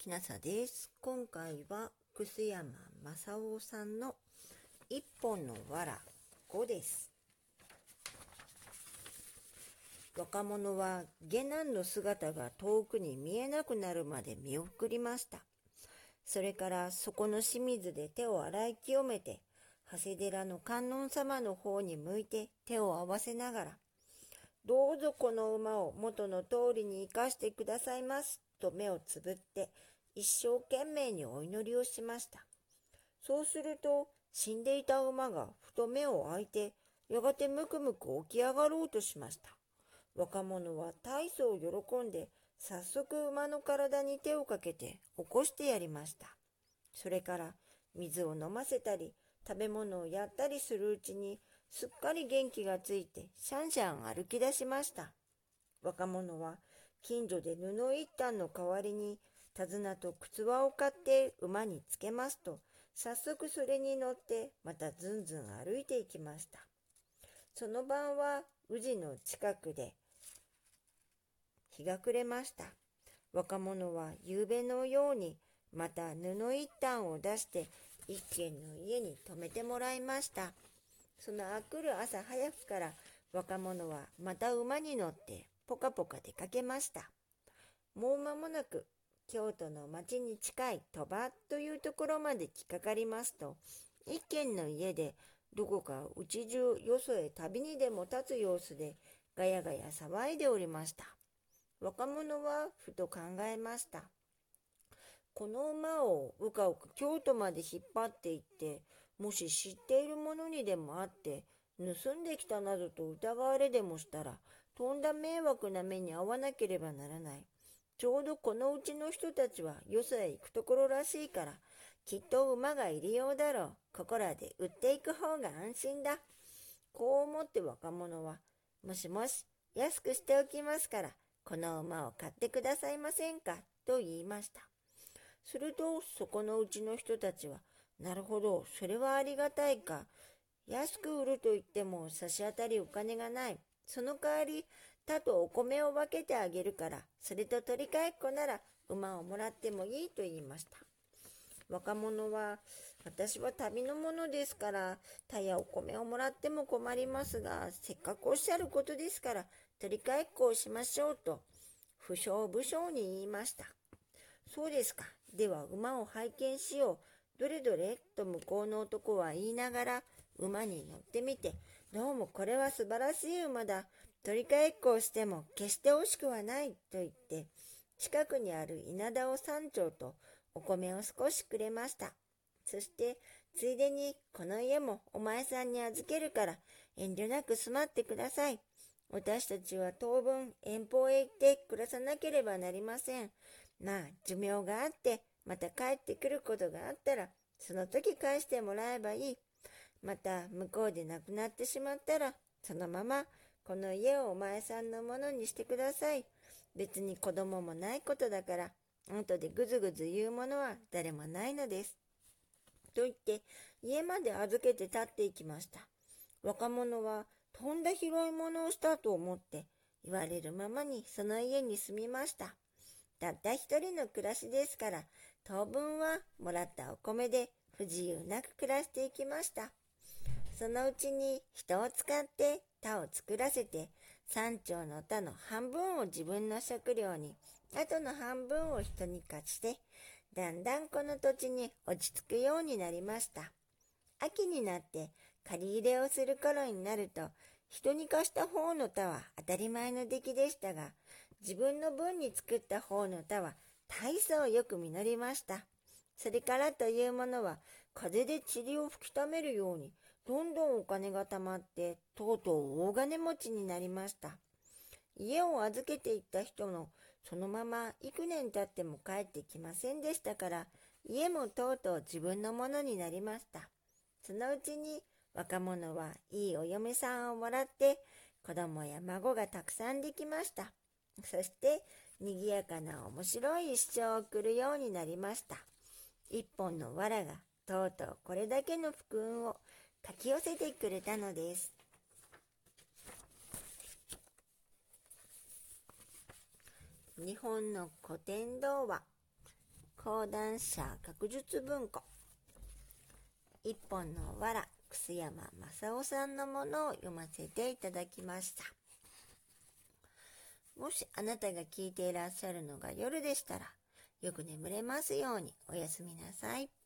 きなさです。今回は、楠山正夫さんの一本の藁5です。若者は下男の姿が遠くに見えなくなるまで見送りました。それからそこの清水で手を洗い清めて、長谷寺の観音様の方に向いて手を合わせながら、どうぞこの馬を元の通りに生かしてくださいますと目をつぶって一生懸命にお祈りをしました。そうすると、死んでいた馬がふと目を開いて、やがてむくむく起き上がろうとしました。若者は大層喜んで、早速馬の体に手をかけて起こしてやりました。それから水を飲ませたり、食べ物をやったりするうちに、すっかり元気がついて、シャンシャン歩き出しました。若者は近所で布一反の代わりに手綱と靴輪を買って馬につけますと、早速それに乗ってまたずんずん歩いていきました。その晩は宇治の近くで日が暮れました。若者は夕べのようにまた布一反を出して一軒の家に泊めてもらいました。そのあくる朝早くから若者はまた馬に乗ってポカポカ出かけました。もう間もなく京都の町に近い鳥羽というところまで来かかりますと、一軒の家でどこかうち中よそへ旅にでも立つ様子でガヤガヤ騒いでおりました。若者はふと考えました。この馬をうかうか京都まで引っ張って行って、もし知っている者にでもあって、盗んできたなどと疑われでもしたら、とんだ迷惑な目に遭わなければならない。ちょうどこのうちの人たちはよそへ行くところらしいから、きっと馬がいるようだろう。ここらで売っていく方が安心だ。こう思って若者は、もしもし、安くしておきますから、この馬を買ってくださいませんか？と言いました。すると、そこのうちの人たちは、なるほど、それはありがたいか。安く売ると言っても差し当たりお金がない。その代わり、他とお米を分けてあげるから、それと取り替えっこなら馬をもらってもいいと言いました。若者は、私は旅の者ですから、田やお米をもらっても困りますが、せっかくおっしゃることですから、取り替えっこをしましょうと、不詳不詳に言いました。そうですか。では馬を拝見しよう。どれどれと向こうの男は言いながら馬に乗ってみて、どうもこれは素晴らしい馬だ。取り替えっこをしても決して惜しくはないと言って、近くにある稲田を山頂とお米を少しくれました。そして、ついでにこの家もお前さんに預けるから遠慮なく住まってください。私たちは当分遠方へ行って暮らさなければなりません。まあ、寿命があってまた帰ってくることがあったら、その時返してもらえばいい。また向こうで亡くなってしまったら、そのままこの家をお前さんのものにしてください。別に子供もないことだから、後でぐずぐず言うものは誰もないのです。と言って、家まで預けて立っていきました。若者は、とんだ広いものをしたと思って、言われるままにその家に住みました。たった一人の暮らしですから、当分はもらったお米で不自由なく暮らしていきました。そのうちに人を使って田を作らせて、山頂の田の半分を自分の食料に、あとの半分を人に貸して、だんだんこの土地に落ち着くようになりました。秋になって借り入れをする頃になると、人に貸した方の田は当たり前の出来でしたが、自分の分に作った方の田は大層よく実りました。それからというものは、風で塵を吹きためるように、どんどんお金が貯まって、とうとう大金持ちになりました。家を預けていった人の、そのまま幾年経っても帰ってきませんでしたから、家もとうとう自分のものになりました。そのうちに若者はいいお嫁さんをもらって、子供や孫がたくさんできました。そして、賑やかな面白い一生を送るようになりました。一本の藁がとうとうこれだけの福運を書き寄せてくれたのです。日本の古典童話講談社学術文庫一本のわら楠山正夫さんのものを読ませていただきましたもしあなたが聞いていらっしゃるのが夜でしたらよく眠れますようにおやすみなさい。